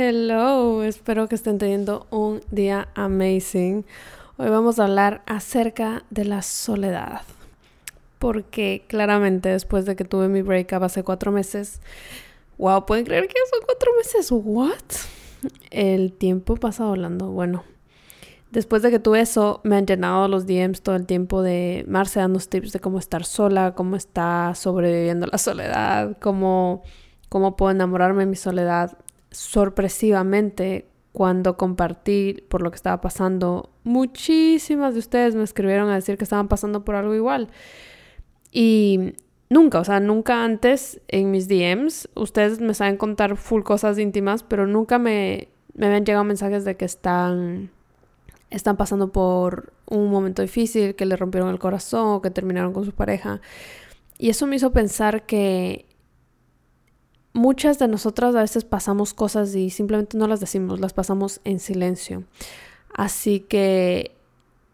Hello, espero que estén teniendo un día amazing. Hoy vamos a hablar acerca de la soledad. Porque claramente después de que tuve mi breakup hace cuatro meses, wow, ¿pueden creer que son cuatro meses? ¿What? El tiempo pasa volando. Bueno, después de que tuve eso, me han llenado los DMs todo el tiempo de Marce dando tips de cómo estar sola, cómo está sobreviviendo la soledad, cómo, cómo puedo enamorarme de mi soledad sorpresivamente cuando compartí por lo que estaba pasando, muchísimas de ustedes me escribieron a decir que estaban pasando por algo igual. Y nunca, o sea, nunca antes en mis DMs, ustedes me saben contar full cosas íntimas, pero nunca me, me habían llegado mensajes de que están, están pasando por un momento difícil, que le rompieron el corazón que terminaron con su pareja. Y eso me hizo pensar que muchas de nosotras a veces pasamos cosas y simplemente no las decimos, las pasamos en silencio. Así que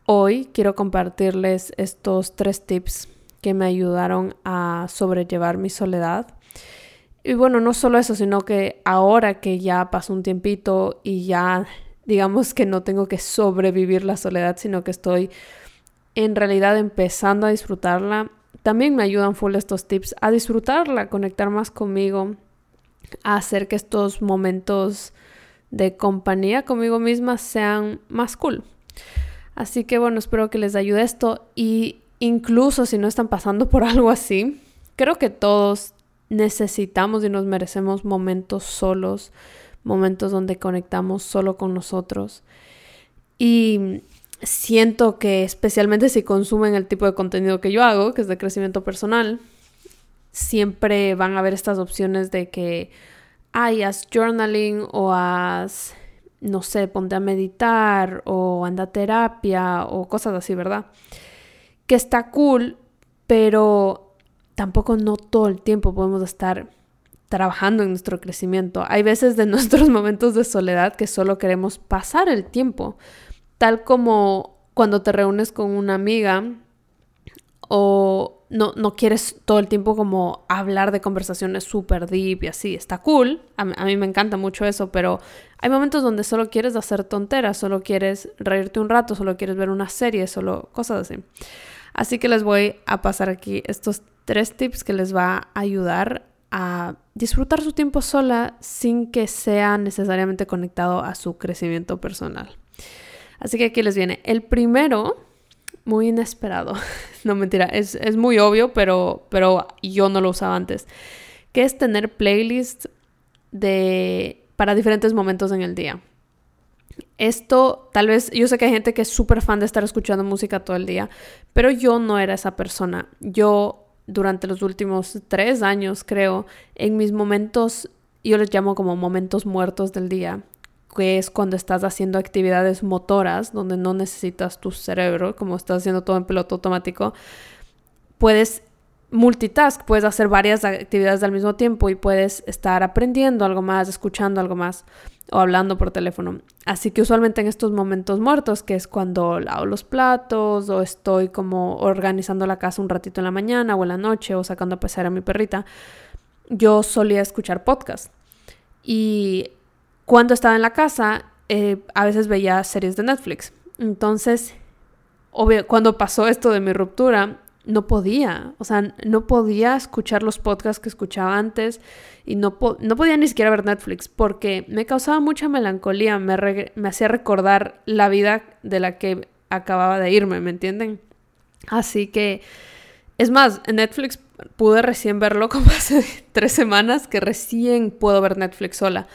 hoy quiero compartirles estos tres tips que me ayudaron a sobrellevar mi soledad. Y bueno, no solo eso, sino que ahora que ya pasó un tiempito y ya digamos que no tengo que sobrevivir la soledad, sino que estoy en realidad empezando a disfrutarla, también me ayudan full estos tips a disfrutarla, conectar más conmigo, a hacer que estos momentos de compañía conmigo misma sean más cool. Así que bueno, espero que les ayude esto y incluso si no están pasando por algo así, creo que todos necesitamos y nos merecemos momentos solos, momentos donde conectamos solo con nosotros. Y siento que especialmente si consumen el tipo de contenido que yo hago, que es de crecimiento personal, siempre van a haber estas opciones de que, ay, haz journaling o haz, no sé, ponte a meditar o anda a terapia o cosas así, ¿verdad? Que está cool, pero tampoco no todo el tiempo podemos estar trabajando en nuestro crecimiento. Hay veces de nuestros momentos de soledad que solo queremos pasar el tiempo, tal como cuando te reúnes con una amiga o no, no quieres todo el tiempo como hablar de conversaciones súper deep y así. Está cool, a, mí me encanta mucho eso, pero hay momentos donde solo quieres hacer tonteras, solo quieres reírte un rato, solo quieres ver una serie, solo cosas así. Así que les voy a pasar aquí estos tres tips que les va a ayudar a disfrutar su tiempo sola sin que sea necesariamente conectado a su crecimiento personal. Así que aquí les viene. El primero muy inesperado. no mentira, es, es, muy obvio, pero, pero yo no lo usaba antes. Que es tener playlists de, para diferentes momentos en el día. Esto, tal vez, yo sé que hay gente que es súper fan de estar escuchando música todo el día, pero yo no era esa persona. Yo, durante los últimos tres años, creo, en mis momentos, yo les llamo como momentos muertos del día, que es cuando estás haciendo actividades motoras, donde no necesitas tu cerebro, como estás haciendo todo en piloto automático, puedes multitask, puedes hacer varias actividades al mismo tiempo y puedes estar aprendiendo algo más, escuchando algo más o hablando por teléfono. Así que usualmente en estos momentos muertos, que es cuando lavo los platos o estoy como organizando la casa un ratito en la mañana o en la noche o sacando a pasear a mi perrita, yo solía escuchar podcast. Y cuando estaba en la casa, eh, a veces veía series de Netflix. Entonces, obvio, cuando pasó esto de mi ruptura, no podía, o sea, no podía escuchar los podcasts que escuchaba antes y no, no podía ni siquiera ver Netflix porque me causaba mucha melancolía, me, me hacía recordar la vida de la que acababa de irme, ¿me entienden? Así que, es más, en Netflix pude recién verlo como hace tres semanas que recién puedo ver Netflix sola.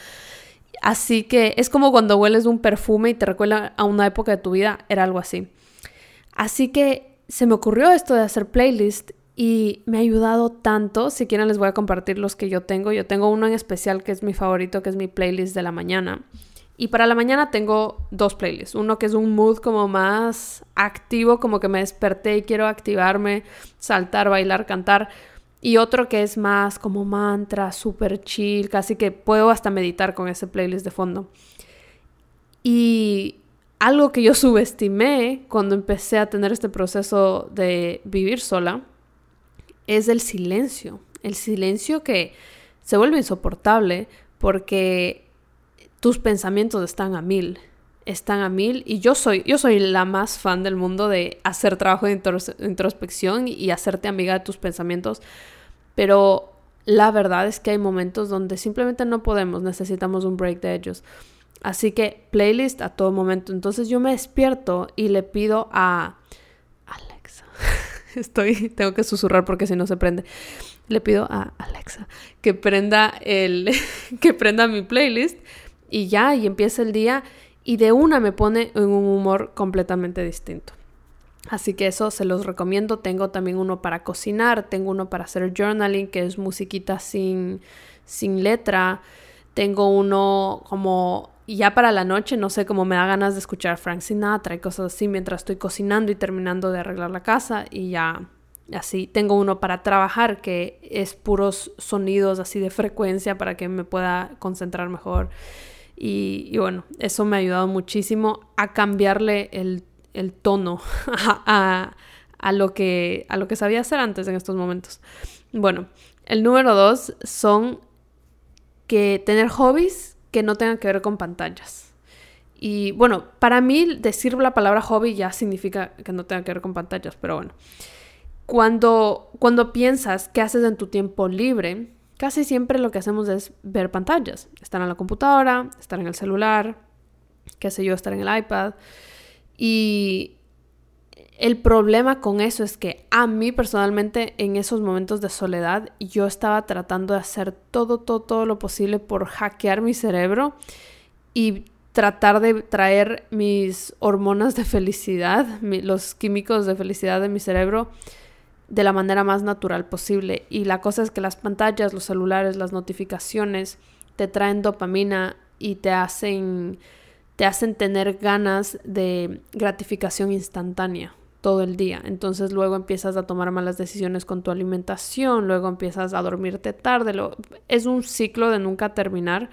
Así que es como cuando hueles un perfume y te recuerda a una época de tu vida, era algo así. Así que se me ocurrió esto de hacer playlist y me ha ayudado tanto. Si quieren les voy a compartir los que yo tengo. Yo tengo uno en especial que es mi favorito, que es mi playlist de la mañana. Y para la mañana tengo dos playlists. Uno que es un mood como más activo, como que me desperté y quiero activarme, saltar, bailar, cantar y otro que es más como mantra, super chill, casi que puedo hasta meditar con ese playlist de fondo. Y algo que yo subestimé cuando empecé a tener este proceso de vivir sola es el silencio. El silencio que se vuelve insoportable porque tus pensamientos están a mil, están a mil y yo soy, yo soy la más fan del mundo de hacer trabajo de introspección y hacerte amiga de tus pensamientos, pero la verdad es que hay momentos donde simplemente no podemos, necesitamos un break de ellos. Así que playlist a todo momento. Entonces yo me despierto y le pido a Alexa. Estoy, tengo que susurrar porque si no se prende. Le pido a Alexa que prenda el, que prenda mi playlist y ya, y empieza el día y de una me pone en un humor completamente distinto. Así que eso se los recomiendo. Tengo también uno para cocinar, tengo uno para hacer journaling, que es musiquita sin, sin letra. Tengo uno como ya para la noche, no sé, cómo me da ganas de escuchar Frank Sinatra y cosas así mientras estoy cocinando y terminando de arreglar la casa y ya así. Tengo uno para trabajar que es puros sonidos así de frecuencia para que me pueda concentrar mejor. Y, bueno, eso me ha ayudado muchísimo a cambiarle el, tono a, lo que, a lo que sabía hacer antes en estos momentos. Bueno, el número dos son que tener hobbies que no tengan que ver con pantallas. Y bueno, para mí decir la palabra hobby ya significa que no tenga que ver con pantallas, pero bueno. Cuando, cuando piensas qué haces en tu tiempo libre, casi siempre lo que hacemos es ver pantallas. Estar en la computadora, estar en el celular, qué sé yo, estar en el iPad. Y el problema con eso es que a mí personalmente en esos momentos de soledad yo estaba tratando de hacer todo, todo, todo lo posible por hackear mi cerebro y tratar de traer mis hormonas de felicidad, los químicos de felicidad de mi cerebro de la manera más natural posible. Y la cosa es que las pantallas, los celulares, las notificaciones te traen dopamina y te hacen, te hacen tener ganas de gratificación instantánea todo el día. Entonces luego empiezas a tomar malas decisiones con tu alimentación, luego empiezas a dormirte tarde. Lo, es un ciclo de nunca terminar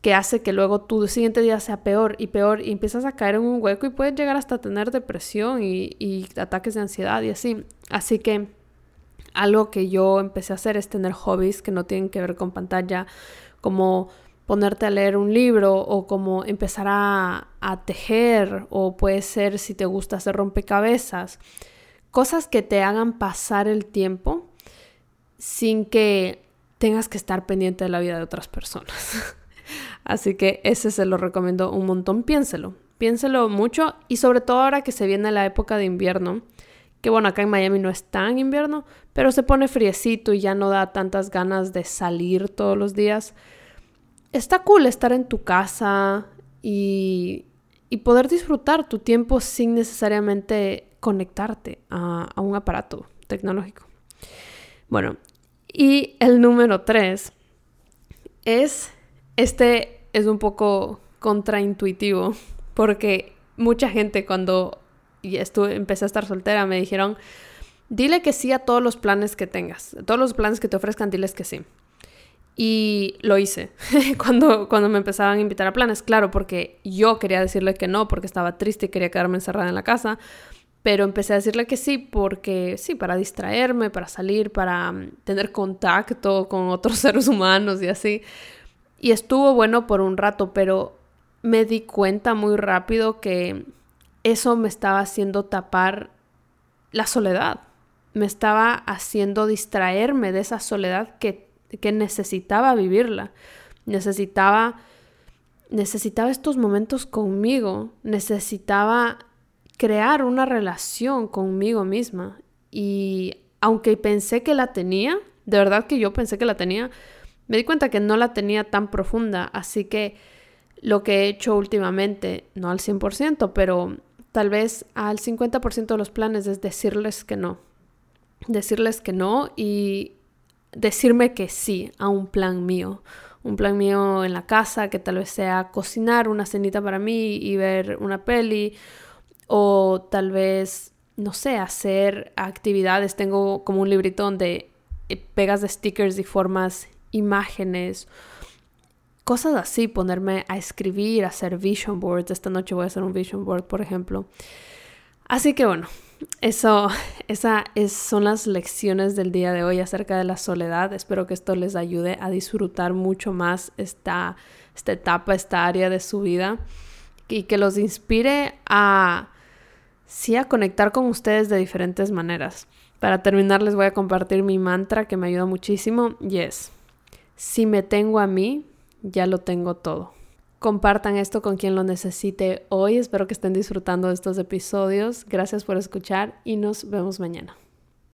que hace que luego tu siguiente día sea peor y peor y empiezas a caer en un hueco y puedes llegar hasta tener depresión y, ataques de ansiedad y así. Así que algo que yo empecé a hacer es tener hobbies que no tienen que ver con pantalla, como ponerte a leer un libro o como empezar a, a tejer o puede ser si te gusta hacer rompecabezas. Cosas que te hagan pasar el tiempo sin que tengas que estar pendiente de la vida de otras personas. Así que ese se lo recomiendo un montón. Piénselo, piénselo mucho y sobre todo ahora que se viene la época de invierno, que bueno, acá en Miami no es tan invierno, pero se pone friecito y ya no da tantas ganas de salir todos los días. Está cool estar en tu casa y, y poder disfrutar tu tiempo sin necesariamente conectarte a, a un aparato tecnológico. Bueno, y el número tres es este es un poco contraintuitivo porque mucha gente cuando estuve, empecé a estar soltera me dijeron, dile que sí a todos los planes que tengas, todos los planes que te ofrezcan, diles que sí. Y lo hice cuando, cuando me empezaban a invitar a planes, claro, porque yo quería decirle que no, porque estaba triste y quería quedarme encerrada en la casa, pero empecé a decirle que sí, porque sí, para distraerme, para salir, para mm, tener contacto con otros seres humanos y así. Y estuvo bueno por un rato, pero me di cuenta muy rápido que eso me estaba haciendo tapar la soledad. Me estaba haciendo distraerme de esa soledad que, que necesitaba vivirla. Necesitaba, necesitaba estos momentos conmigo. Necesitaba crear una relación conmigo misma. Y aunque pensé que la tenía, de verdad que yo pensé que la tenía, me di cuenta que no la tenía tan profunda, así que lo que he hecho últimamente, no al 100%, pero tal vez al 50% de los planes es decirles que no. Decirles que no y decirme que sí a un plan mío. Un plan mío en la casa, que tal vez sea cocinar una cenita para mí y ver una peli. O tal vez, no sé, hacer actividades. Tengo como un librito donde pegas de stickers y formas imágenes, cosas así, ponerme a escribir, a hacer vision boards. Esta noche voy a hacer un vision board, por ejemplo. Así que bueno, eso, esas son las lecciones del día de hoy acerca de la soledad. Espero que esto les ayude a disfrutar mucho más esta esta etapa, esta área de su vida y que los inspire a, sí, a conectar con ustedes de diferentes maneras. Para terminar les voy a compartir mi mantra que me ayuda muchísimo y es, si me tengo a mí, ya lo tengo todo. Compartan esto con quien lo necesite hoy. Espero que estén disfrutando de estos episodios. Gracias por escuchar y nos vemos mañana.